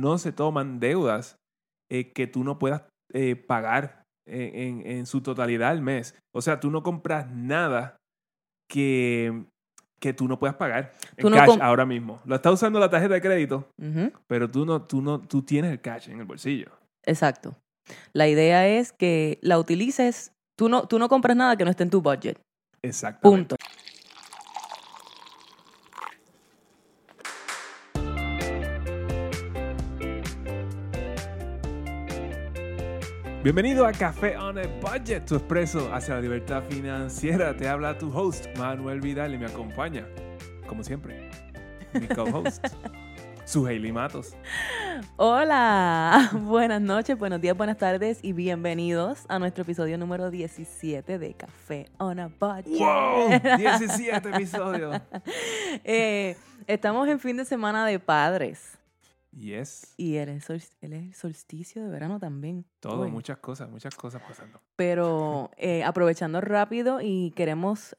no se toman deudas eh, que tú no puedas eh, pagar en, en- en su totalidad al mes. O sea, tú no compras nada que, que tú no puedas pagar en no cash ahora mismo. Lo estás usando la tarjeta de crédito, pero tú no, tú no, tú tienes el cash en el bolsillo. Exacto. La idea es que la utilices. Tú no, tú no compras nada que no esté en tu budget. Exactamente. Punto. Bienvenido a Café on a Budget, tu expreso hacia la libertad financiera. Te habla tu host, Manuel Vidal, y me acompaña, como siempre, mi co-host, Suheili Matos. Hola, buenas noches, buenos días, buenas tardes y bienvenidos a nuestro episodio número 17 de Café on a Budget. ¡Wow! 17 episodios. Eh, estamos en fin de semana de padres Yes. y él es, él es el solsticio de verano también. Todo, Uy. muchas cosas, muchas cosas pasando. Pero eh, aprovechando rápido y queremos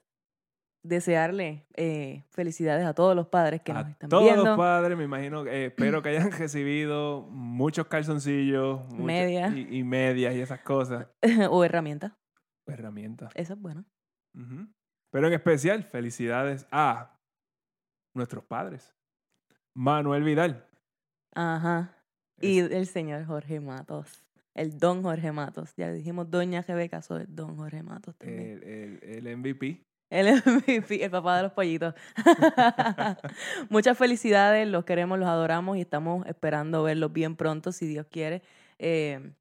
desearle eh, felicidades a todos los padres que a nos están todos viendo. los padres, me imagino, eh, espero que hayan recibido muchos calzoncillos Medias. Y, y medias y esas cosas. o herramientas. Herramientas. Eso es bueno. Pero en especial, felicidades a nuestros padres. Manuel Vidal. Ajá. Y el señor Jorge Matos. El don Jorge Matos. Ya dijimos doña Rebeca, soy el don Jorge Matos también. El, el- el MVP. El MVP, el papá de los pollitos. Muchas felicidades, los queremos, los adoramos y estamos esperando verlos bien pronto, si Dios quiere. Eh,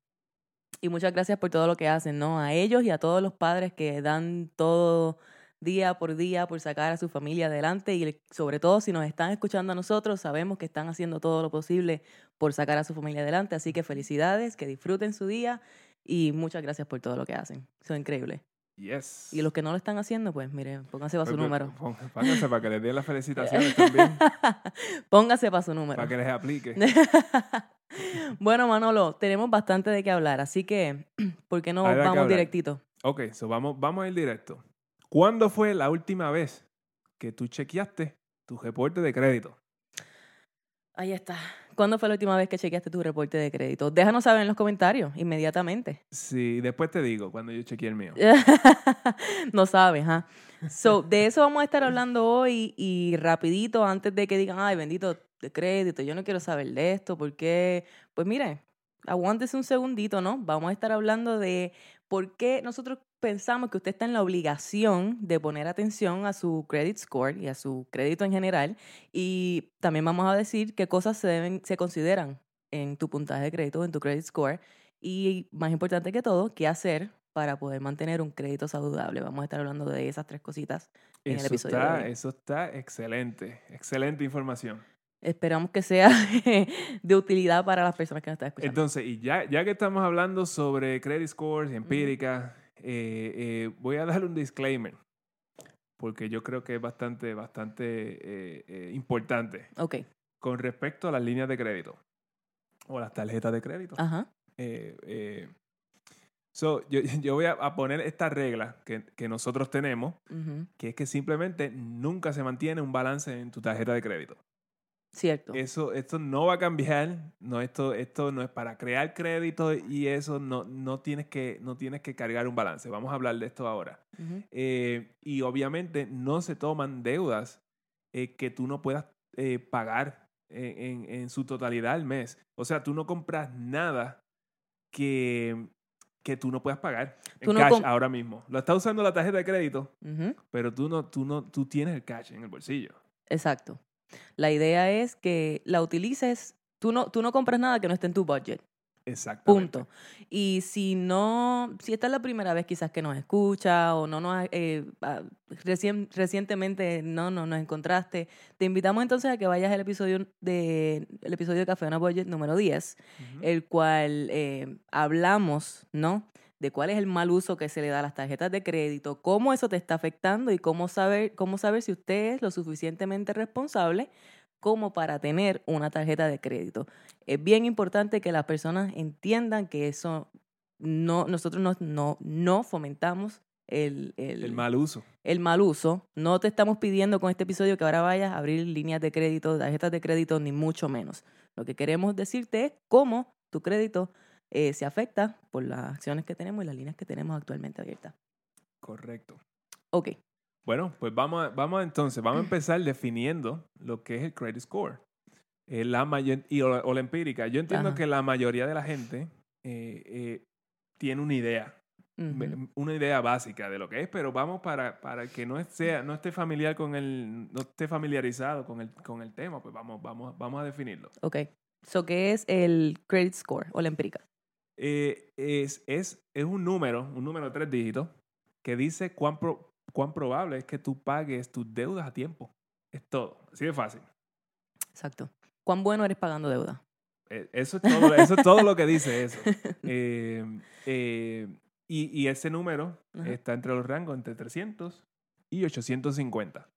y muchas gracias por todo lo que hacen, ¿no? A ellos y a todos los padres que dan todo día por día por sacar a su familia adelante y sobre todo si nos están escuchando a nosotros, sabemos que están haciendo todo lo posible por sacar a su familia adelante, así que felicidades, que disfruten su día y muchas gracias por todo lo que hacen. Son increíbles. Yes. Y los que no lo están haciendo, pues miren, pónganse para su Pues, número. pon- Pónganse para que les den las felicitaciones también. Póngase para su número. para que les aplique. bueno, Manolo, tenemos bastante de qué hablar, así que, ¿por qué no Hay vamos directito? Ok, so vamos, vamos a ir directo. ¿Cuándo fue la última vez que tú chequeaste tu reporte de crédito? Ahí está. ¿Cuándo fue la última vez que chequeaste tu reporte de crédito? Déjanos saber en los comentarios, inmediatamente. Sí, después te digo cuando yo chequeé el mío. no sabes, ¿ah? So, de eso vamos a estar hablando hoy y rapidito, antes de que digan, ay, bendito de crédito, yo no quiero saber de esto, porque, pues mire, aguántese un segundito, ¿no? Vamos a estar hablando de por qué nosotros pensamos que usted está en la obligación de poner atención a su credit score y a su crédito en general. Y también vamos a decir qué cosas se deben, se consideran en tu puntaje de crédito, en tu credit score. Y más importante que todo, qué hacer para poder mantener un crédito saludable. Vamos a estar hablando de esas tres cositas en el episodio de hoy. eso está excelente. Excelente información. Esperamos que sea de utilidad para las personas que nos están escuchando. Entonces, y ya, ya que estamos hablando sobre credit scores, empíricas, eh, eh, voy a dar un disclaimer. Porque yo creo que es bastante, bastante eh, eh, importante. ok, Con respecto a las líneas de crédito. O las tarjetas de crédito. ajá. Eh, eh, so, yo, yo voy a, poner esta regla que, que nosotros tenemos, que es que simplemente nunca se mantiene un balance en tu tarjeta de crédito. Cierto. Eso, esto no va a cambiar. No, esto, esto no es para crear crédito y eso no, no, tienes que, no tienes que cargar un balance. Vamos a hablar de esto ahora. Eh, y obviamente no se toman deudas eh, que tú no puedas eh, pagar en, en- en su totalidad al mes. O sea, tú no compras nada que, que tú no puedas pagar Tú en no cash ahora mismo. Lo estás usando la tarjeta de crédito, pero tú no, tú no, tú tienes el cash en el bolsillo. Exacto. La idea es que la utilices. Tú no, tú no compras nada que no esté en tu budget. Exactamente. Punto. Y si no, si esta es la primera vez quizás que nos escucha o no nos eh, ah, recien- recientemente no, no nos encontraste, te invitamos entonces a que vayas al episodio de el episodio de Café on a Budget número 10, Ujú. el cual eh, hablamos, ¿no? De cuál es el mal uso que se le da a las tarjetas de crédito, cómo eso te está afectando y cómo saber, cómo saber si usted es lo suficientemente responsable como para tener una tarjeta de crédito. Es bien importante que las personas entiendan que eso no, nosotros no, no, no fomentamos el, el, el mal uso. el mal uso. No te estamos pidiendo con este episodio que ahora vayas a abrir líneas de crédito, tarjetas de crédito, ni mucho menos. Lo que queremos decirte es cómo tu crédito eh, se afecta por las acciones que tenemos y las líneas que tenemos actualmente abiertas. Correcto. Ok, Bueno, pues vamos, a- vamos a- entonces, vamos a empezar definiendo lo que es el credit score. Eh, la mayor, y, o, o la empírica. Yo entiendo Ajá. que la mayoría de la gente eh, tiene una idea, una idea básica de lo que es, pero vamos para, para que no sea, no esté familiar con el, no esté familiarizado con el, con el tema, pues vamos, vamos, vamos a definirlo. ok. So, ¿qué es el credit score o la empírica? Eh, es, es, es un número, un número de tres dígitos, que dice cuán, pro- cuán probable es que tú pagues tus deudas a tiempo. Es todo. Así de fácil. Exacto. ¿Cuán bueno eres pagando deuda? Eh, Eso es todo, eso es todo lo que dice eso. Eh, y, y ese número Ajá. está entre los rangos entre 300 y 850.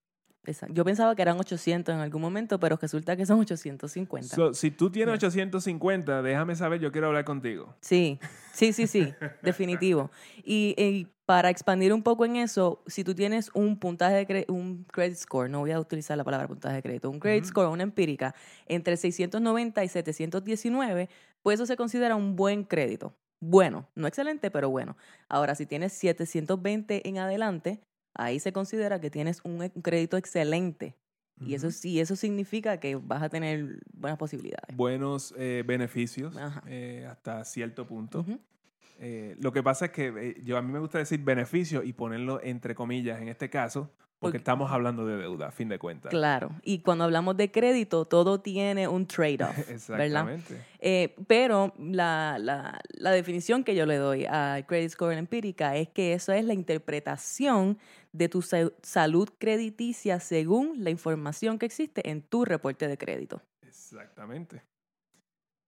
Exacto. Yo pensaba que eran 800 en algún momento, pero resulta que son 850. So, si tú tienes Ya. 850, déjame saber, yo quiero hablar contigo. Sí, sí, sí, sí, definitivo. Y, y para expandir un poco en eso, si tú tienes un puntaje de cre- un credit score, no voy a utilizar la palabra puntaje de crédito, un credit score, una empírica, entre 690 y 719, pues eso se considera un buen crédito. Bueno, no excelente, pero bueno. Ahora, si tienes 720 en adelante, ahí se considera que tienes un e- crédito excelente. Y eso sí, eso significa que vas a tener buenas posibilidades. Buenos eh, beneficios eh, hasta cierto punto. Eh, lo que pasa es que yo a mí me gusta decir beneficio y ponerlo entre comillas en este caso, porque Porque- estamos hablando de deuda, a fin de cuentas. Claro, y cuando hablamos de crédito, todo tiene un trade-off, ¿verdad? Exactamente. Eh, pero la, la- la definición que yo le doy al credit score empírica es que eso es la interpretación de tu sa- salud crediticia según la información que existe en tu reporte de crédito. Exactamente.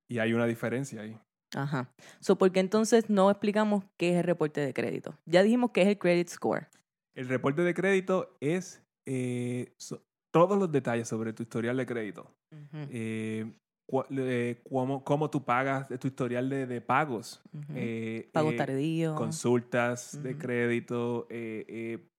Y hay una diferencia ahí. Ajá. So, ¿Por qué entonces no explicamos qué es el reporte de crédito? Ya dijimos que es el credit score. El reporte de crédito es eh, so- todos los detalles sobre tu historial de crédito. Eh, eh, cómo, cómo tú pagas tu historial de, de pagos. ujú. eh, Pagos eh, tardíos. consultas de crédito,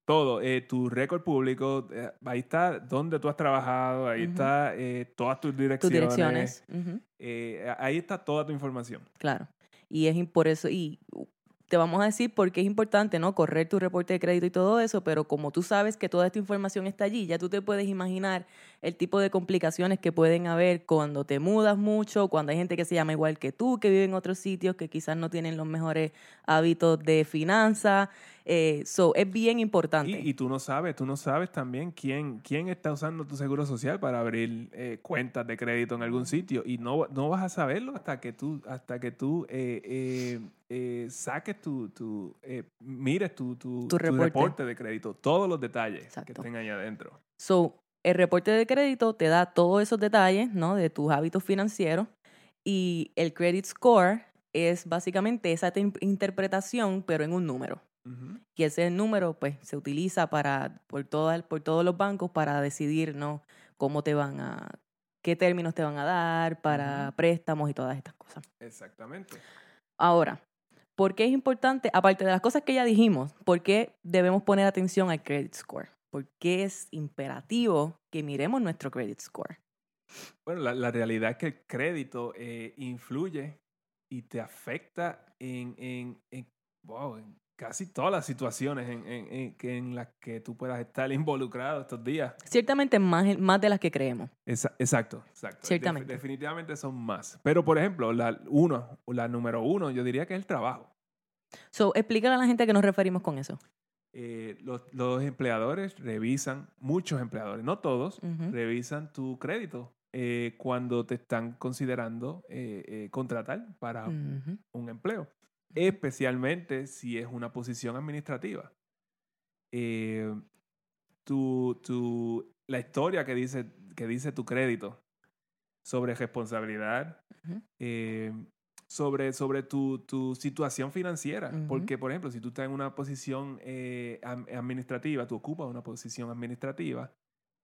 todo, eh, tu récord público, eh, ahí está dónde tú has trabajado, ahí Ujú. está eh, todas tus tus direcciones, direcciones. Ujú. eh, ahí está toda tu información. Claro. Y es por eso, y uh, te vamos a decir por qué es importante, ¿no? Correr tu reporte de crédito y todo eso, pero como tú sabes que toda esta información está allí, ya tú te puedes imaginar el tipo de complicaciones que pueden haber cuando te mudas mucho, cuando hay gente que se llama igual que tú, que vive en otros sitios, que quizás no tienen los mejores hábitos de finanzas. Eh, so, es bien importante. Y, y tú no sabes, tú no sabes también quién, quién está usando tu seguro social para abrir eh, cuentas de crédito en algún sitio. Y no, no vas a saberlo hasta que tú, hasta que tú eh, eh, saques tu, tu mires tu, tu, Tu tu reporte. de crédito, todos los detalles que estén ahí adentro. So, el reporte de crédito te da todos esos detalles, ¿no? De tus hábitos financieros y el credit score es básicamente esa te- interpretación, pero en un número. Y ese número, pues, se utiliza para, por, todas, por todos los bancos para decidir, ¿no? Cómo te van a, qué términos te van a dar para préstamos y todas estas cosas. Exactamente. Ahora, ¿por qué es importante, aparte de las cosas que ya dijimos, por qué debemos poner atención al credit score? ¿Por qué es imperativo que miremos nuestro credit score? Bueno, la, la realidad es que el crédito eh, influye y te afecta en, en, en, wow, en casi todas las situaciones en, en- en- que- en las que tú puedas estar involucrado estos días. Ciertamente más, más de las que creemos. Esa- exacto, exacto. Definitivamente son más. Pero, por ejemplo, la uno, la número uno, yo diría que es el trabajo. So, explícale a la gente a qué nos referimos con eso. Eh, los, los empleadores revisan, muchos empleadores, no todos, revisan tu crédito eh, cuando te están considerando eh, contratar para un empleo, especialmente si es una posición administrativa. Tu, tu- la historia que dice, que dice tu crédito sobre responsabilidad, eh, sobre, sobre tu, tu situación financiera. Porque, por ejemplo, si tú estás en una posición eh, administrativa, tú ocupas una posición administrativa,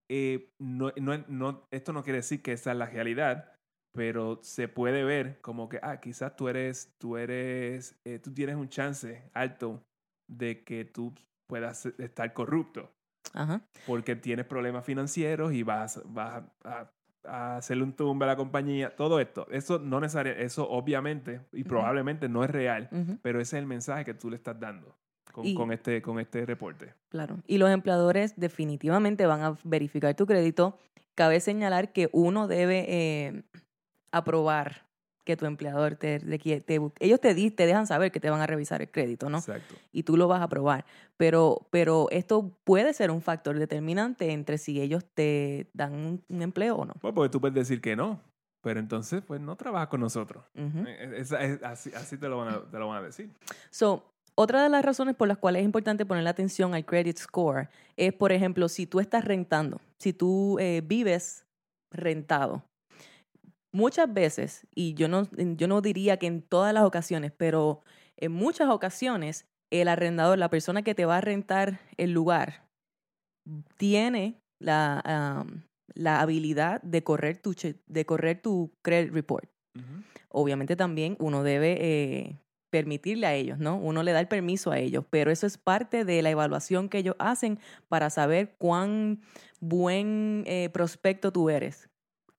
eh, no, no- no- esto no quiere decir que esa es la realidad, pero se puede ver como que, ah, quizás tú eres, tú eres, eh, tú tienes un chance alto de que tú puedas estar corrupto Ajá. porque tienes problemas financieros y vas, vas a hacerle un tumbe a la compañía, todo esto, eso no necesariamente, eso obviamente y probablemente no es real, pero ese es el mensaje que tú le estás dando con, Y- con este, con este reporte. Claro. Y los empleadores definitivamente van a verificar tu crédito. Cabe señalar que uno debe eh, aprobar que tu empleador te, requiere- te- ellos te, di- te dejan saber que te van a revisar el crédito, ¿no? Exacto. y tú lo vas a probar. Pero, pero esto puede ser un factor determinante entre si ellos te dan un, un empleo o no. Pues porque tú puedes decir que no, pero entonces pues no trabajas con nosotros. Eh, es- así, así te, lo van a, te lo van a decir. So, otra de las razones por las cuales es importante poner atención al credit score es, por ejemplo, si tú estás rentando, si tú eh, vives rentado. Muchas veces, y yo no, yo no diría que en todas las ocasiones, pero en muchas ocasiones, el arrendador, la persona que te va a rentar el lugar, tiene la, am, la habilidad de correr tu, de correr tu credit report obviamente también uno debe eh, permitirle a ellos, ¿no? Uno le da el permiso a ellos, pero eso es parte de la evaluación que ellos hacen para saber cuán buen eh, prospecto tú eres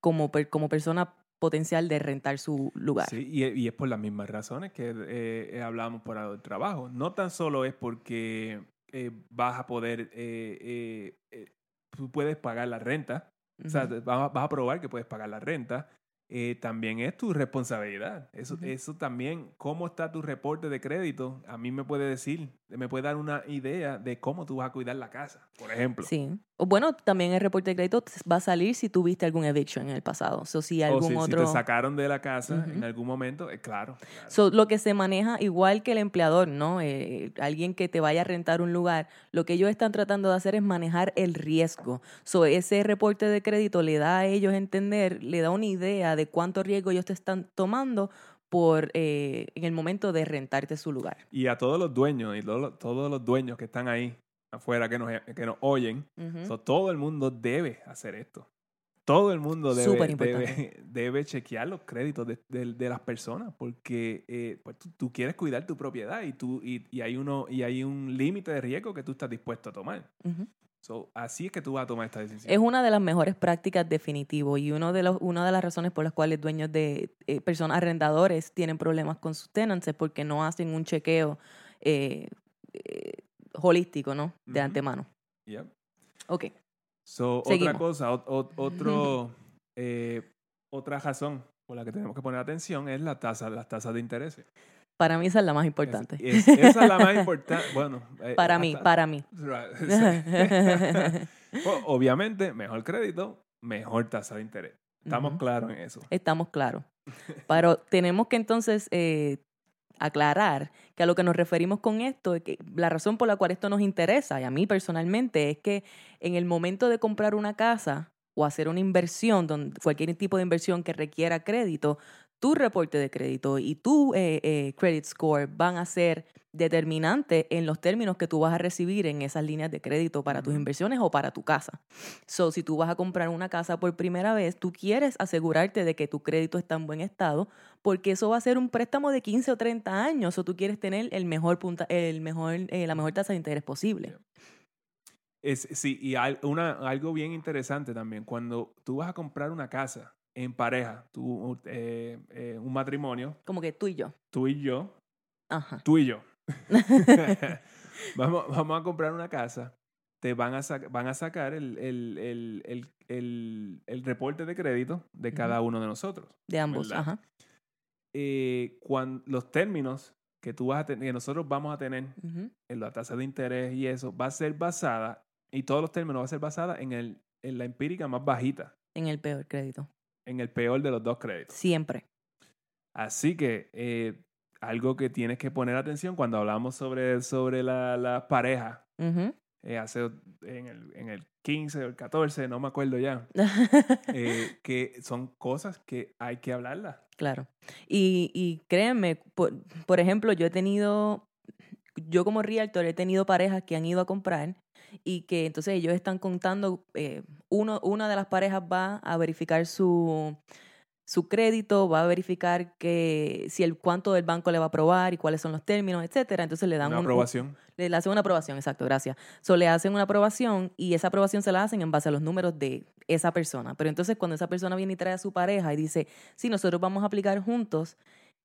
como, per- como persona potencial de rentar su lugar. Sí, y, y es por las mismas razones que eh, hablamos por el trabajo. No tan solo es porque eh, vas a poder, eh, tú puedes pagar la renta, o sea, vas, a- vas a probar que puedes pagar la renta. también es tu responsabilidad. Eso, eso también, cómo está tu reporte de crédito, a mí me puede decir, me puede dar una idea de cómo tú vas a cuidar la casa, por ejemplo. Sí. Bueno, también el reporte de crédito va a salir si tuviste algún eviction en el pasado. O si o algún si, si otro... te sacaron de la casa en algún momento, eh, claro. claro. So, lo que se maneja igual que el empleador, ¿no? Eh, alguien que te vaya a rentar un lugar, lo que ellos están tratando de hacer es manejar el riesgo. So, ese reporte de crédito le da a ellos entender, le da una idea de cuánto riesgo ellos te están tomando por eh, en el momento de rentarte su lugar. Y a todos los dueños y los, todos los dueños que están ahí afuera que nos, que nos oyen, so, todo el mundo debe hacer esto. Todo el mundo debe, chequear los créditos de, de- de las personas porque eh, pues, tú, tú quieres cuidar tu propiedad y, tú, y, y hay, uno, y hay un límite de riesgo que tú estás dispuesto a tomar. So, así es que tú vas a tomar esta decisión. Es una de las mejores prácticas definitivo y uno de los, una de las razones por las cuales dueños de eh, personas arrendadores tienen problemas con sus tenants es porque no hacen un chequeo eh, eh, holístico, ¿no? De antemano. Yep. Ok. So, otra cosa, ot- ot- otro, eh, otra razón por la que tenemos que poner atención es la tasa, las tasas de interés. Para mí esa es la más importante. es- esa es la más importante. Bueno, eh, para mí, para mí. Pues, obviamente, mejor crédito, mejor tasa de interés. Estamos claros en eso. Estamos claros. Pero tenemos que entonces eh, aclarar que a lo que nos referimos con esto, es que la razón por la cual esto nos interesa, y a mí personalmente, es que en el momento de comprar una casa o hacer una inversión, donde, cualquier tipo de inversión que requiera crédito, tu reporte de crédito y tu eh, eh, credit score van a ser determinantes en los términos que tú vas a recibir en esas líneas de crédito para tus inversiones o para tu casa. So, si tú vas a comprar una casa por primera vez, tú quieres asegurarte de que tu crédito está en buen estado, porque eso va a ser un préstamo de 15 o 30 años, o tú quieres tener el mejor punta, el mejor, eh, la mejor tasa de interés posible. Es, sí, y una, algo bien interesante también, cuando tú vas a comprar una casa en pareja, tú, eh, eh, un matrimonio, Como que tú y yo. tú y yo, Ajá. tú y yo, vamos, vamos a comprar una casa, te van a, van a sacar el, el, el, el, reporte de crédito de cada uno de nosotros. De ambos. ¿Verdad? Ajá. Eh, cuan- los términos que, tú vas a tener, que nosotros vamos a tener en la tasa de interés y eso, va a ser basada, y todos los términos va a ser basada en, el, en la empírica más bajita, En el peor crédito. En el peor de los dos créditos. Siempre. Así que eh, algo que tienes que poner atención cuando hablamos sobre, sobre la, la pareja, eh, hace en el, en el 15 o el 14, no me acuerdo ya, eh, que son cosas que hay que hablarlas. Claro. Y, y créanme, por, por ejemplo, yo he tenido, yo como realtor he tenido parejas que han ido a comprar y que entonces ellos están contando, eh, uno, una de las parejas va a verificar su, su crédito, va a verificar que si el cuánto del banco le va a aprobar y cuáles son los términos, etcétera. Entonces le dan Una un- un- aprobación. le, le hacen una aprobación, exacto, gracias. So, le hacen una aprobación y esa aprobación se la hacen en base a los números de esa persona. Pero entonces cuando esa persona viene y trae a su pareja y dice, sí, nosotros vamos a aplicar juntos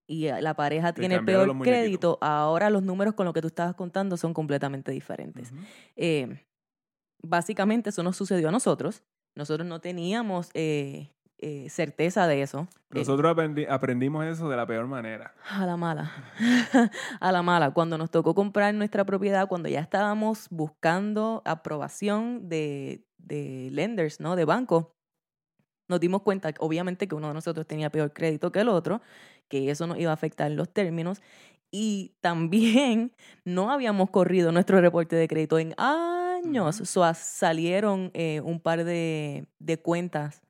y eh, la pareja Te tiene el peor crédito, ahora los números con los que tú estabas contando son completamente diferentes. Eh, básicamente eso nos sucedió a nosotros. Nosotros no teníamos eh, eh, certeza de eso. Eh, Nosotros aprendi- aprendimos eso de la peor manera. a la mala. a la mala. Cuando nos tocó comprar nuestra propiedad, cuando ya estábamos buscando aprobación de, de lenders, ¿no? De banco, nos dimos cuenta, obviamente, que uno de nosotros tenía peor crédito que el otro, que eso nos iba a afectar los términos. Y también no habíamos corrido nuestro reporte de crédito en años. So, salieron eh, un par de, de cuentas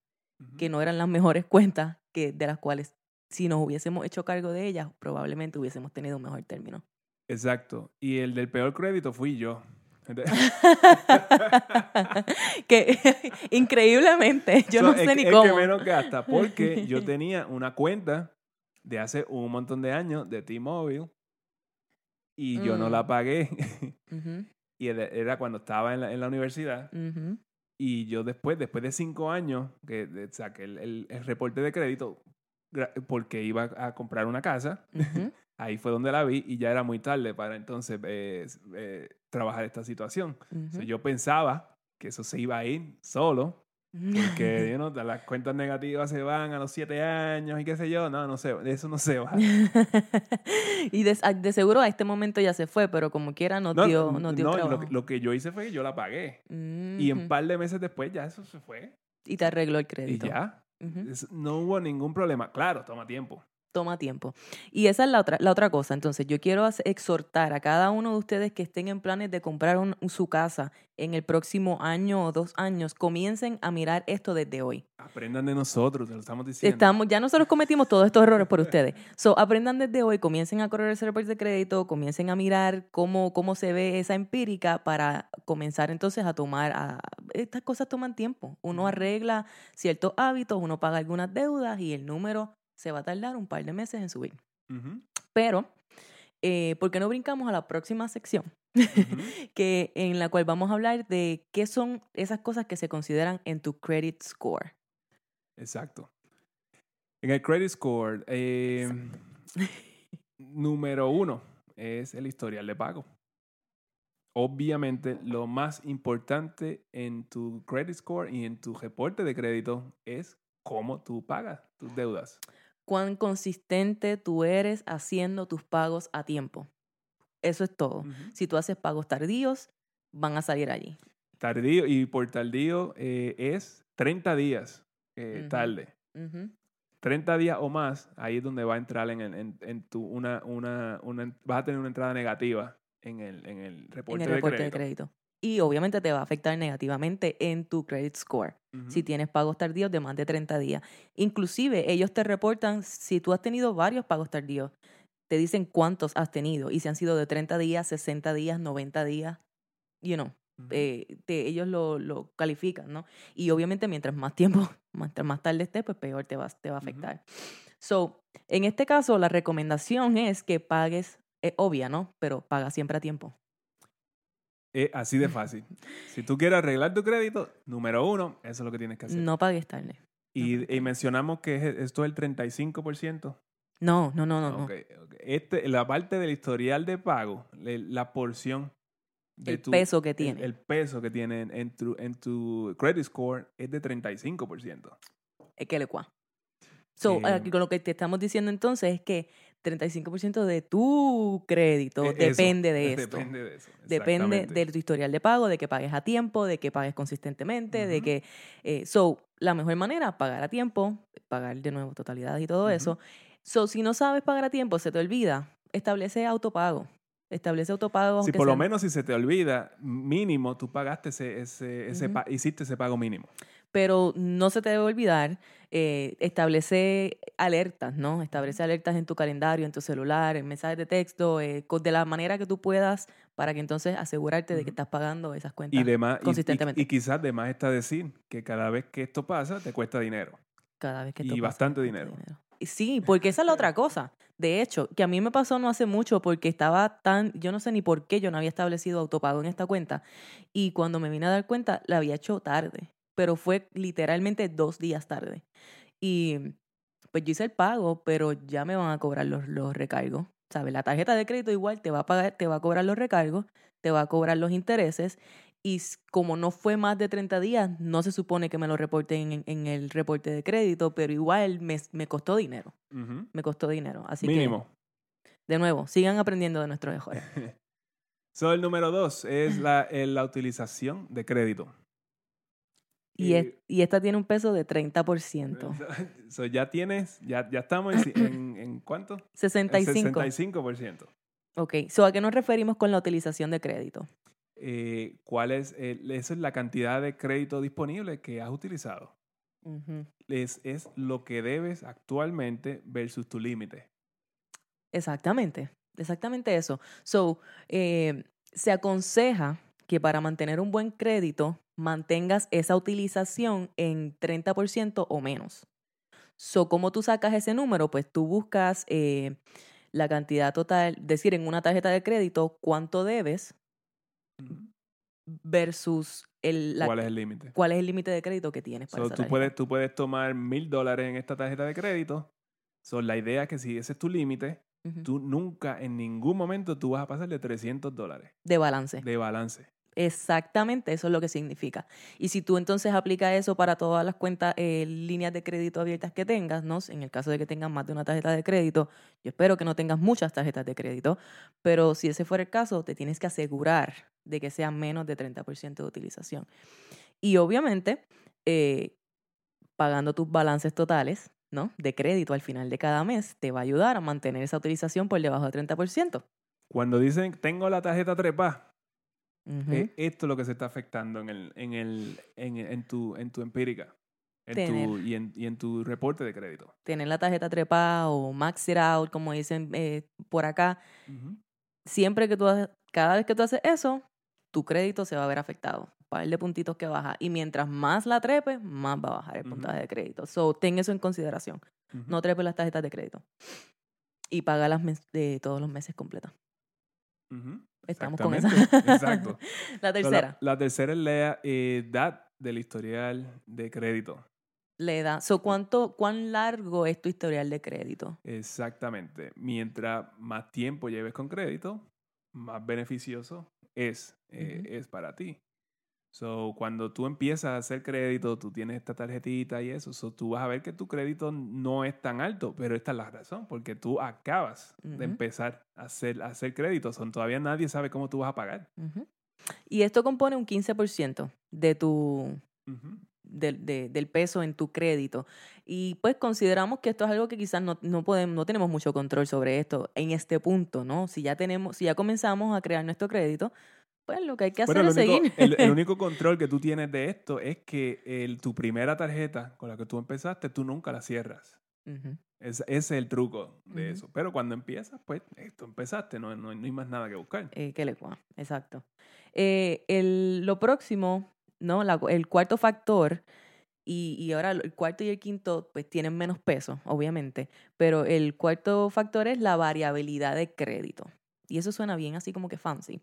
que no eran las mejores cuentas, que de las cuales si nos hubiésemos hecho cargo de ellas, probablemente hubiésemos tenido un mejor término. Exacto. Y el del peor crédito fui yo. que increíblemente, yo So, no es sé que- ni es cómo. que menos que hasta porque yo tenía una cuenta de hace un montón de años de T-Mobile y yo no Mm. la pagué. Ujú, y era- cuando estaba en la, en la universidad. Y yo después, después de cinco años, que saqué el, el- el reporte de crédito porque iba a comprar una casa, ahí fue donde la vi y ya era muy tarde para entonces eh, eh, trabajar esta situación. So, yo pensaba que eso se iba a ir solo, porque you know, las cuentas negativas se van a los siete años y qué sé yo. No, no sé, eso no se va. y de, a- de seguro a este momento ya se fue, pero como quiera nos No, dio, no, nos dio no, lo, trabajo. que- lo que yo hice fue que yo la pagué. Y un par de meses después ya eso se fue. Y te arregló el Y crédito. ya. Ujú. Es- no hubo ningún problema. Claro, toma tiempo. Toma tiempo. Y esa es la otra, la otra cosa. Entonces, yo quiero exhortar a cada uno de ustedes que estén en planes de comprar un- su casa en el próximo año o dos años, comiencen a mirar esto desde hoy. Aprendan de nosotros, te lo estamos diciendo. Estamos, ya nosotros cometimos todos estos errores por ustedes. So, aprendan desde hoy, comiencen a correr ese reporte de crédito, comiencen a mirar cómo, cómo se ve esa empírica para comenzar entonces a tomar, a- estas cosas toman tiempo. Uno arregla ciertos hábitos, uno paga algunas deudas y el número se va a tardar un par de meses en subir. Pero, eh, ¿por qué no brincamos a la próxima sección? que, en la cual vamos a hablar de qué son esas cosas que se consideran en tu credit score. Exacto. En el credit score, eh, número uno es el historial de pago. Obviamente, lo más importante en tu credit score y en tu reporte de crédito es cómo tú pagas tus deudas. Cuán consistente tú eres haciendo tus pagos a tiempo. Eso es todo. Si tú haces pagos tardíos, van a salir allí. Tardío, y por tardío eh, es 30 días eh, Ujú. tarde. Ujú. 30 días o más, ahí es donde va a entrar en, el- en, en tu, una, una, una, vas a tener una entrada negativa en el, en el reporte, en el de, reporte crédito. de crédito. Y obviamente te va a afectar negativamente en tu credit score. Ujú. si tienes pagos tardíos de más de 30 días. Inclusive ellos te reportan si tú has tenido varios pagos tardíos, te dicen cuántos has tenido y si han sido de 30 días, 60 días, 90 días, you know, Ujú. eh, te- ellos lo, lo califican, ¿no? Y obviamente mientras más tiempo, mientras más tarde estés, pues peor te va, te va a afectar. So, en este caso, la recomendación es que pagues, es obvia, ¿no? Pero paga siempre a tiempo. Es así de fácil. si tú quieres arreglar tu crédito, número uno, eso es lo que tienes que hacer. No pagues tarde. y, y mencionamos que es- esto es el 35%. No, no, no, no. no. Ok, ok. Este, la parte del historial de pago, la porción de El tu- peso que tiene. El, peso que tiene en, tu, en tu credit score es de 35%. Es que le cua. So, Eh, aquí con lo que te estamos diciendo entonces es que 35% de tu crédito eso, depende de esto. Depende de eso. Depende de tu historial de pago, de que pagues a tiempo, de que pagues consistentemente, de que... eh, so, la mejor manera, pagar a tiempo, pagar de nuevo totalidades y todo eso. So, si no sabes pagar a tiempo, se te olvida, establece autopago. Establece autopago. Si por lo menos si se te olvida, mínimo tú pagaste ese, ese, ese Ujú. pa- hiciste ese pago mínimo. Pero no se te debe olvidar, eh, establece alertas, ¿no? Establece alertas en tu calendario, en tu celular, en mensajes de texto, eh, de la manera que tú puedas para que entonces asegurarte de que estás pagando esas cuentas. Y, y- y- consistentemente. y, quizás de más está decir que cada vez que esto pasa te cuesta dinero. Cada vez que Y tú pasas bastante dinero. Y Sí, porque esa es la otra cosa. De hecho, que a mí me pasó no hace mucho porque estaba tan, yo no sé ni por qué yo no había establecido autopago en esta cuenta. Y cuando me vine a dar cuenta, la había hecho tarde, pero fue literalmente dos días tarde. Y pues yo hice el pago, pero ya me van a cobrar los, los recargos. ¿Sabes? La tarjeta de crédito igual te va a pagar, te va a cobrar los recargos, te va a cobrar los intereses. Y como no fue más de 30 días, no se supone que me lo reporten en, en el reporte de crédito, pero igual me, me costó dinero. Me costó dinero. Así Mínimo. que, de nuevo, sigan aprendiendo de nuestros errores. So, el número dos es la, eh, la utilización de crédito. Y, es- Eh, y esta tiene un peso de 30%. so, ya tienes, ya, ya estamos en, ¿cuánto? En 65. 65%. Ok, so, ¿a qué nos referimos con la utilización de crédito? Eh, ¿Cuál es? el- esa es la cantidad de crédito disponible que has utilizado. Es lo que debes actualmente versus tu límite. Exactamente, exactamente eso. So, eh, se aconseja que para mantener un buen crédito mantengas esa utilización en 30% o menos. So, ¿cómo tú sacas ese número? Pues tú buscas eh, la cantidad total, decir, en una tarjeta de crédito, cuánto debes versus el, la- ¿Cuál es el límite? cuál es el límite de crédito que tienes para So, esa tú, tarjeta. puedes, tú puedes tomar mil dólares en esta tarjeta de crédito. So, la idea es que si ese es tu límite, tú nunca, en ningún momento, tú vas a pasar de 300 dólares De balance. de balance. Exactamente, eso es lo que significa. Y si tú entonces aplicas eso para todas las cuentas, eh, líneas de crédito abiertas que tengas, ¿no? En el caso de que tengas más de una tarjeta de crédito, yo espero que no tengas muchas tarjetas de crédito, pero si ese fuera el caso, te tienes que asegurar de que sea menos de 30% de utilización. Y obviamente, eh, pagando tus balances totales, ¿no? De crédito al final de cada mes, te va a ayudar a mantener esa utilización por debajo de 30%. Cuando dicen, tengo la tarjeta trepa, Eh, esto es lo que se está afectando en, el, en, el, en, en tu, en tu empírica en tu, y, en, y en tu reporte de crédito. tener la tarjeta trepada o max it out, como dicen eh, por acá, siempre que tú haces, cada vez que tú haces eso, tu crédito se va a ver afectado. Par de puntitos que baja. Y mientras más la trepes, más va a bajar el puntaje de crédito. So, ten eso en consideración. No trepes las tarjetas de crédito. Y paga las de todos los meses completas. Estamos con esa. Exacto. la So, tercera, La, la tercera es la eh, edad del historial de crédito. la edad. So, ¿cuánto, ¿Cuán largo es tu historial de crédito? Exactamente. Mientras más tiempo lleves con crédito, más beneficioso es, eh, es para ti. So, cuando tú empiezas a hacer crédito, tú tienes esta tarjetita y eso, so, tú vas a ver que tu crédito no es tan alto, pero esta es la razón, porque tú acabas de empezar a hacer, a hacer crédito. So, todavía nadie sabe cómo tú vas a pagar. Y esto compone un 15% de tu, de- del peso en tu crédito. Y pues consideramos que esto es algo que quizás no, no podemos, no tenemos mucho control sobre esto en este punto, ¿no? Si ya tenemos, si ya comenzamos a crear nuestro crédito, pues lo que hay que hacer Bueno, es único, seguir. el, el único control que tú tienes de esto es que el- tu primera tarjeta con la que tú empezaste, tú nunca la cierras. Es- ese es el truco de eso. Pero cuando empiezas, pues esto empezaste, no, no, no hay más nada que buscar. Eh, que le exacto. Eh, el, lo próximo, ¿no? La- el cuarto factor, y, y ahora el cuarto y el quinto, pues tienen menos peso, obviamente, pero el cuarto factor es la variabilidad de crédito. Y eso suena bien así como que fancy.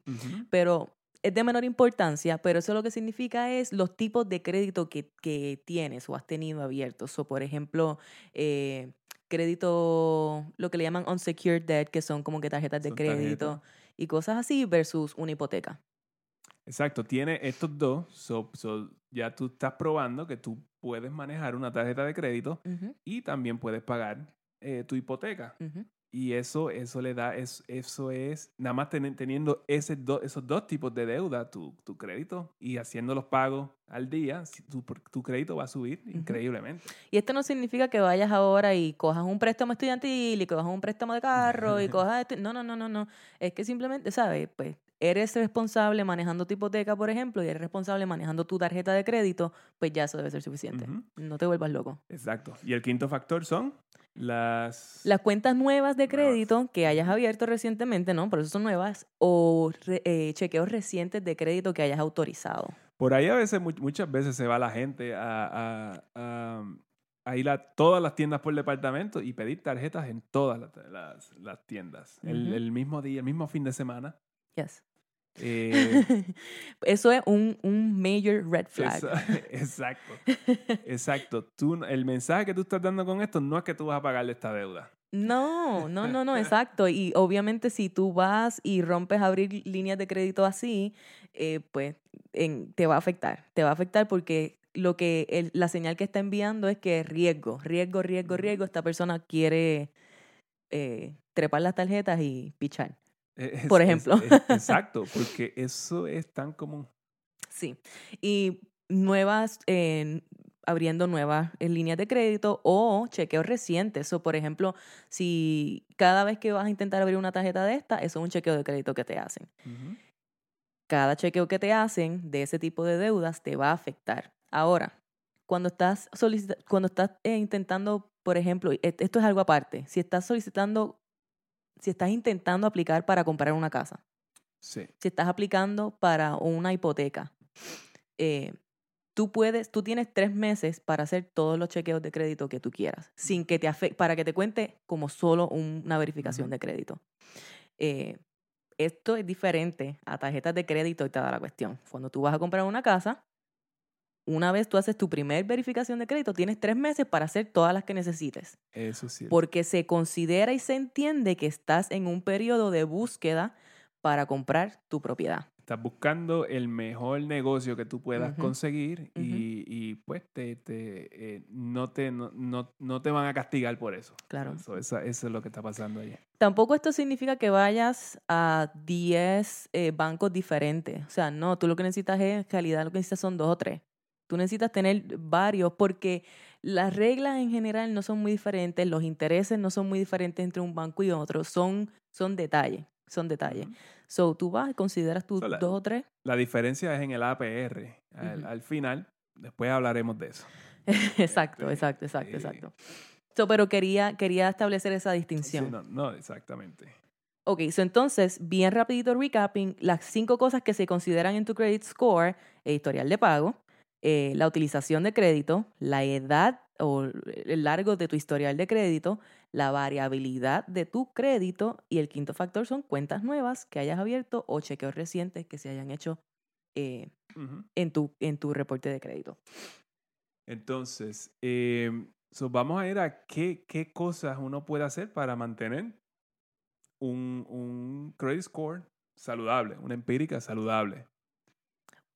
Pero es de menor importancia, pero eso lo que significa es los tipos de crédito que, que tienes o has tenido abiertos. O, por ejemplo, eh, crédito, lo que le llaman unsecured debt, que son como que tarjetas de Son crédito y cosas así, versus una hipoteca. Exacto, tiene estos dos. So, so ya tú estás probando que tú puedes manejar una tarjeta de crédito y también puedes pagar eh, tu hipoteca. ujú. Y eso, eso le da, es, eso es, nada más teni- teniendo ese do- esos dos tipos de deuda, tu, tu crédito y haciendo los pagos al día, tu, tu crédito va a subir increíblemente. Y esto no significa que vayas ahora y cojas un préstamo estudiantil y cojas un préstamo de carro y cojas... No, no, no, no, no. Es que simplemente, ¿sabes? Pues eres responsable manejando tu hipoteca, por ejemplo, y eres responsable manejando tu tarjeta de crédito, pues ya eso debe ser suficiente. No te vuelvas loco. Exacto. Y el quinto factor son las... Las cuentas nuevas de Nuevas. crédito que hayas abierto recientemente, ¿no? Por eso son nuevas, o re- eh, chequeos recientes de crédito que hayas autorizado. Por ahí a veces, mu- muchas veces se va la gente a, a- a- a ir a todas las tiendas por departamento y pedir tarjetas en todas las, las- las tiendas. el, el mismo día, el mismo fin de semana. Yes. Eh, Eso es un, un major red flag. exacto. Exacto. Tú, el mensaje que tú estás dando con esto no es que tú vas a pagarle esta deuda. No, no, no, no, exacto. Y obviamente si tú vas y rompes a abrir líneas de crédito así, eh, pues en- te va a afectar. Te va a afectar porque lo que el- la señal que está enviando es que riesgo, riesgo, riesgo, riesgo. Esta persona quiere eh, trepar las tarjetas y pichar. Es- Por ejemplo. es- exacto, porque eso es tan común. Sí. Y nuevas, eh, abriendo nuevas eh, líneas de crédito o chequeos recientes. O, por ejemplo, si cada vez que vas a intentar abrir una tarjeta de esta, eso es un chequeo de crédito que te hacen. Cada chequeo que te hacen de ese tipo de deudas te va a afectar. Ahora, cuando estás, cuando estás eh, intentando, por ejemplo, et- esto es algo aparte, si estás solicitando, si estás intentando aplicar para comprar una casa, Sí. si estás aplicando para una hipoteca, eh, tú puedes, tú tienes tres meses para hacer todos los chequeos de crédito que tú quieras, sin que te afecte, para que te cuente como solo un- una verificación de crédito. Eh, esto es diferente a tarjetas de crédito y toda la cuestión. Cuando tú vas a comprar una casa, una vez tú haces tu primer verificación de crédito, tienes tres meses para hacer todas las que necesites Eso sí. porque se considera y se entiende que estás en un periodo de búsqueda para comprar tu propiedad. Estás buscando el mejor negocio que tú puedas conseguir y, y, pues te, te, eh, no, te, no, no, no te van a castigar por eso. Claro. Eso, es lo que está pasando allí. Tampoco esto significa que vayas a 10 eh, bancos diferentes. O sea, no, tú lo que necesitas es, en realidad lo que necesitas son dos o tres. Tú necesitas tener varios porque las reglas en general no son muy diferentes, los intereses no son muy diferentes entre un banco y otro, son, son detalles, son detalles. So, tú vas y consideras tus So, dos o tres. La diferencia es en el APR. Al, final, después hablaremos de eso. exacto, Este, exacto, exacto, eh, exacto. So, pero quería, quería establecer esa Sí, distinción. no, no, exactamente. Ok, so entonces, bien rapidito recapping, las cinco cosas que se consideran en tu credit score, el historial de pago, eh, la utilización de crédito, la edad o el largo de tu historial de crédito, la variabilidad de tu crédito y el quinto factor son cuentas nuevas que hayas abierto o chequeos recientes que se hayan hecho eh, en, tu, en tu reporte de crédito. Entonces, eh, so vamos a ir a qué, qué cosas uno puede hacer para mantener un, un credit score saludable, una empírica saludable.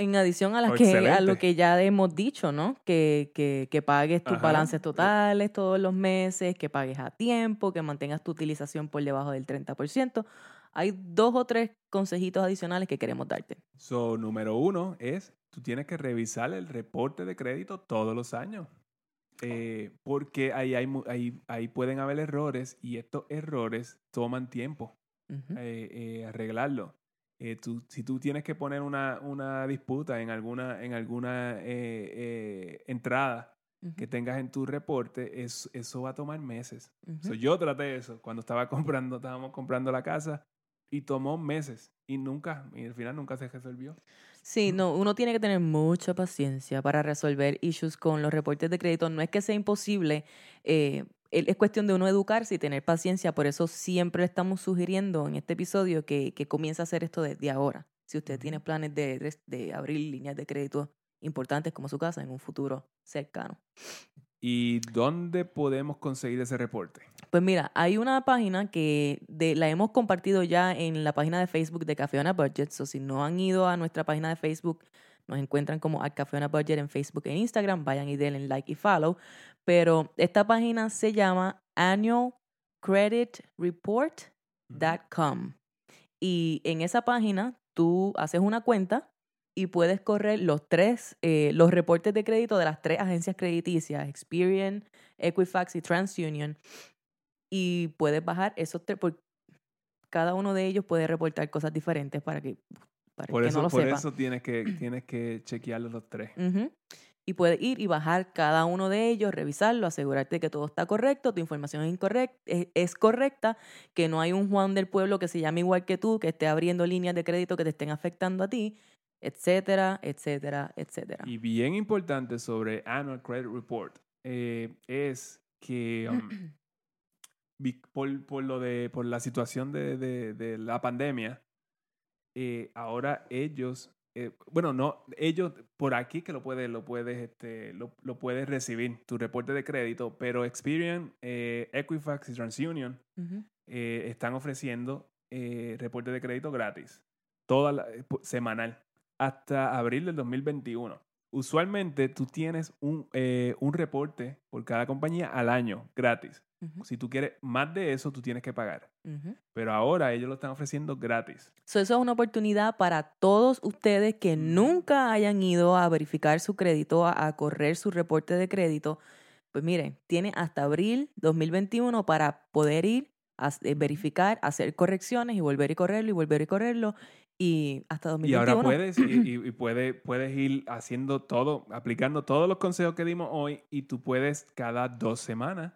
En adición a, las Oh, que, a lo que ya hemos dicho, ¿no? Que, que, que pagues tus Ajá. balances totales todos los meses, que pagues a tiempo, que mantengas tu utilización por debajo del 30%. Hay dos o tres consejitos adicionales que queremos darte. So, número uno es, tú tienes que revisar el reporte de crédito todos los años. Eh, porque ahí, hay, ahí, ahí pueden haber errores y estos errores toman tiempo Ujú. eh, eh, arreglarlo. Eh, tú- si tú tienes que poner una, una disputa en alguna, en alguna eh, eh, entrada que Ujú. tengas en tu reporte, es- eso va a tomar meses. Ujú. So, yo traté eso cuando estaba comprando, estábamos comprando la casa y tomó meses y nunca, y al final nunca se resolvió. Sí, no, uno tiene que tener mucha paciencia para resolver issues con los reportes de crédito. No es que sea imposible, eh, es cuestión de uno educarse y tener paciencia. Por eso siempre le estamos sugiriendo en este episodio que, que comience a hacer esto desde ahora. Si usted tiene planes de, de- abrir líneas de crédito importantes como su casa en un futuro cercano. ¿Y dónde podemos conseguir ese reporte? Pues mira, hay una página que de, la hemos compartido ya en la página de Facebook de Café on a Budget. So, si no han ido a nuestra página de Facebook, nos encuentran como a Café on a Budget en Facebook e Instagram. Vayan y denle like y follow. Pero esta página se llama annualcreditreport.com. Y en esa página tú haces una cuenta y puedes correr los tres, eh, los reportes de crédito de las tres agencias crediticias, Experian, Equifax y TransUnion. Y puedes bajar esos tres, porque cada uno de ellos puede reportar cosas diferentes para que, para Por el que eso, no lo por sepa. eso tienes que, tienes que chequearlos los tres. Y puedes ir y bajar cada uno de ellos, revisarlo, asegurarte que todo está correcto, tu información es, incorrecta, es, es correcta, que no hay un Juan del pueblo que se llame igual que tú, que esté abriendo líneas de crédito que te estén afectando a ti, etcétera, etcétera, etcétera. Y bien importante sobre Annual Credit Report. eh, es que um, por, por lo de por la situación de, de- de la pandemia, eh, ahora ellos, eh, bueno, no, ellos por aquí que lo puedes, lo puedes, este, lo, lo puedes recibir, tu reporte de crédito, pero Experian, eh, Equifax y TransUnion eh, están ofreciendo eh, reporte de crédito gratis, toda la- semanal, hasta abril del 2021. Usualmente tú tienes un, eh, un reporte por cada compañía al año, gratis. Si tú quieres más de eso, tú tienes que pagar. Pero ahora ellos lo están ofreciendo gratis. So, eso es una oportunidad para todos ustedes que nunca hayan ido a verificar su crédito, a, a correr su reporte de crédito. Pues miren, tiene hasta abril 2021 para poder ir a eh, verificar, hacer correcciones y volver y correrlo y volver y correrlo. Y hasta Y 2021. ahora puedes, y, y- y puede- puedes ir haciendo todo, aplicando todos los consejos que dimos hoy y tú puedes cada dos semanas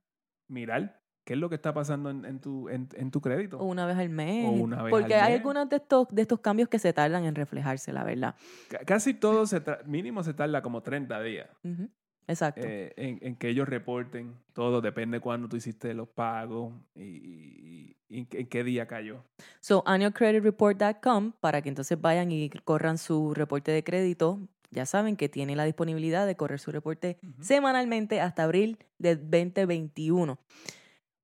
mirar qué es lo que está pasando en, en tu, en, en tu crédito. O una vez al mes. una vez porque al hay mes. algunos de estos, de estos cambios que se tardan en reflejarse, la verdad. Ca- Casi todo, se mínimo se tarda como 30 días Ujú. Exacto. eh, en, en que ellos reporten todo, depende cuándo tú hiciste los pagos y, y- y en, qué- día cayó. So, annualcreditreport.com para que entonces vayan y corran su reporte de crédito. Ya saben que tiene la disponibilidad de correr su reporte semanalmente hasta abril del 2021.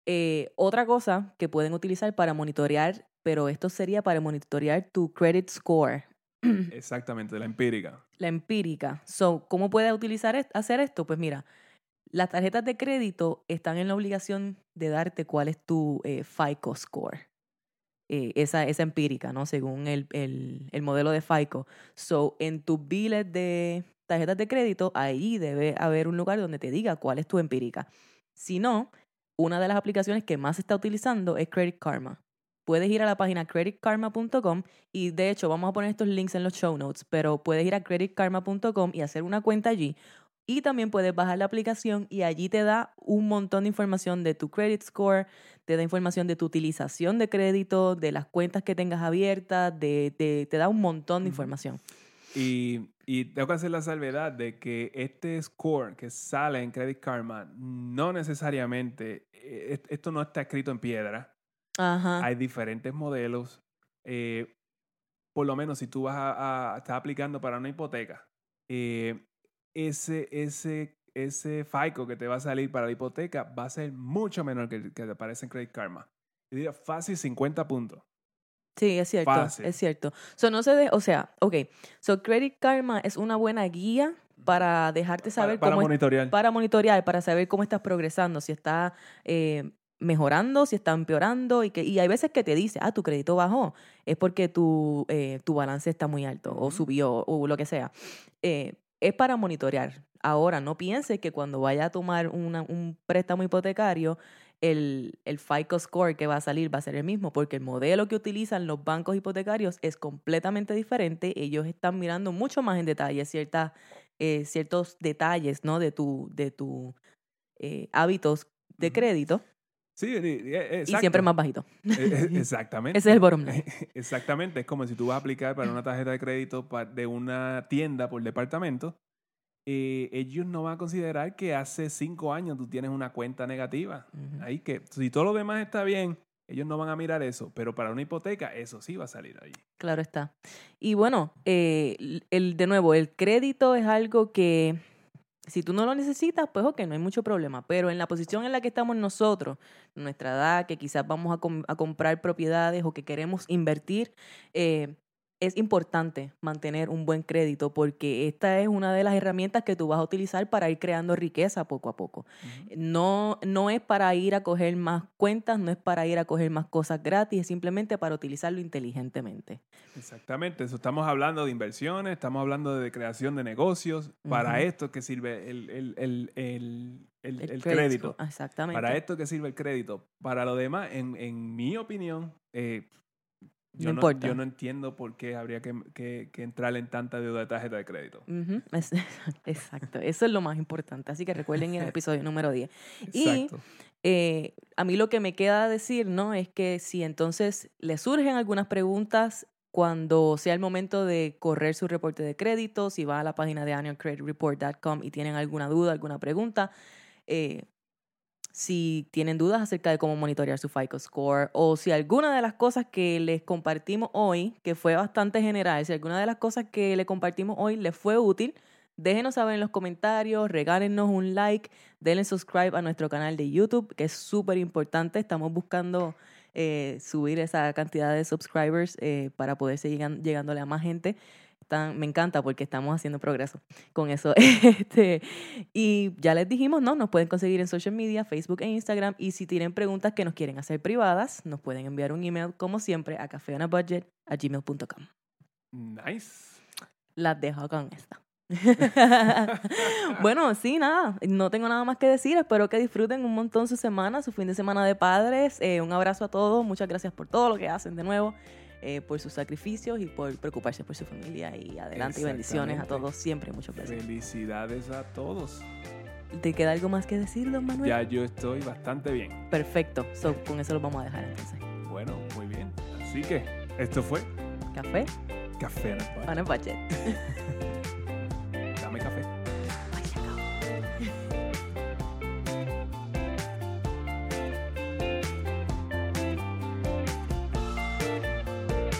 Eh, otra cosa que pueden utilizar para monitorear, pero esto sería para monitorear tu credit score, Exactamente, de la empírica. la empírica. So, ¿cómo puedes utilizar est- hacer esto? Pues mira, las tarjetas de crédito están en la obligación de darte cuál es tu eh, FICO score. Eh, esa, esa empírica, ¿no? Según el, el, el modelo de FICO. So, en tus biles de tarjetas de crédito, ahí debe haber un lugar donde te diga cuál es tu empírica. Si no, una de las aplicaciones que más se está utilizando es Credit Karma. Puedes ir a la página creditkarma.com y de hecho vamos a poner estos links en los show notes, pero puedes ir a creditkarma.com y hacer una cuenta allí. Y también puedes bajar la aplicación y allí te da un montón de información de tu credit score, te da información de tu utilización de crédito, de las cuentas que tengas abiertas, de, de- te da un montón de información. Y, y tengo que hacer la salvedad de que este score que sale en Credit Karma no necesariamente, eh, est- esto no está escrito en piedra. Ajá. Hay diferentes modelos. eh, por lo menos si tú vas a, a- estás aplicando para una hipoteca, eh, ese, ese, ese FICO que te va a salir para la hipoteca va a ser mucho menor que el que te aparece en Credit Karma. Yo diría fácil 50 puntos. Sí, es cierto, Fácil. es cierto. So, no se de, o sea, ok, so Credit Karma es una buena guía para dejarte saber para, para cómo es- monitorear. para monitorear, para saber cómo estás progresando, si está eh, mejorando, si está empeorando y que y hay veces que te dice, ah, tu crédito bajó, es porque tu, eh, tu balance está muy alto o subió o lo que sea. Eh, es para monitorear. Ahora, no pienses que cuando vaya a tomar una- un préstamo hipotecario, el, el FICO score que va a salir va a ser el mismo, porque el modelo que utilizan los bancos hipotecarios es completamente diferente. Ellos están mirando mucho más en detalle ciertas, eh, ciertos detalles ¿no? de tu, de tu eh, hábitos de crédito Sí, y siempre exacto. más bajito. Eh, eh, Exactamente. Ese es el bottom line. Exactamente. Es como si tú vas a aplicar para una tarjeta de crédito de una tienda por departamento. eh, ellos no van a considerar que hace cinco años tú tienes una cuenta negativa. Ahí que, si todo lo demás está bien, ellos no van a mirar eso. Pero para una hipoteca, eso sí va a salir ahí. Claro está. Y bueno, eh, el, de nuevo, el crédito es algo que si tú no lo necesitas, pues ok, no hay mucho problema. Pero en la posición en la que estamos nosotros, nuestra edad, que quizás vamos a, a comprar propiedades o que queremos invertir, eh, es importante mantener un buen crédito porque esta es una de las herramientas que tú vas a utilizar para ir creando riqueza poco a poco. No, no es para ir a coger más cuentas, no es para ir a coger más cosas gratis, es simplemente para utilizarlo inteligentemente. Exactamente. Eso estamos hablando de inversiones, estamos hablando de creación de negocios. Para esto que sirve el, el- el- el- el- El el credit crédito. Exactamente. Para esto que sirve el crédito. Para lo demás, en, en mi opinión, eh, yo, No yo no entiendo por qué habría que, que- que entrar en tanta deuda de tarjeta de crédito. Es- Exacto, eso es lo más importante. Así que recuerden el episodio número 10. Y eh, a mí lo que me queda decir, ¿no? Es que si entonces le surgen algunas preguntas cuando sea el momento de correr su reporte de crédito, si va a la página de annualcreditreport.com y tienen alguna duda, alguna pregunta, eh, si tienen dudas acerca de cómo monitorear su FICO score o si alguna de las cosas que les compartimos hoy, que fue bastante general, si alguna de las cosas que le compartimos hoy les fue útil, déjenos saber en los comentarios, regálenos un like, denle subscribe a nuestro canal de YouTube, que es súper importante. Estamos buscando eh, subir esa cantidad de subscribers eh, para poder seguir llegándole a más gente me encanta porque estamos haciendo progreso con eso. este, y ya les dijimos, ¿no? Nos pueden conseguir en social media, Facebook e Instagram. Y si tienen preguntas que nos quieren hacer privadas, nos pueden enviar un email, como siempre, a gmail.com Nice. Las dejo con esta. bueno, sí, nada, no tengo nada más que decir. Espero que disfruten un montón su semana, su fin de semana de padres. Eh, un abrazo a todos, muchas gracias por todo lo que hacen de nuevo. Eh, por sus sacrificios y por preocuparse por su familia. Y adelante y bendiciones a todos siempre. Muchas gracias. Felicidades a todos. ¿Te queda algo más que decir, don Manuel? Ya yo estoy bastante bien. Perfecto. con eso lo vamos a dejar entonces. Bueno, muy bien. Así que esto fue Café. Café en el budget.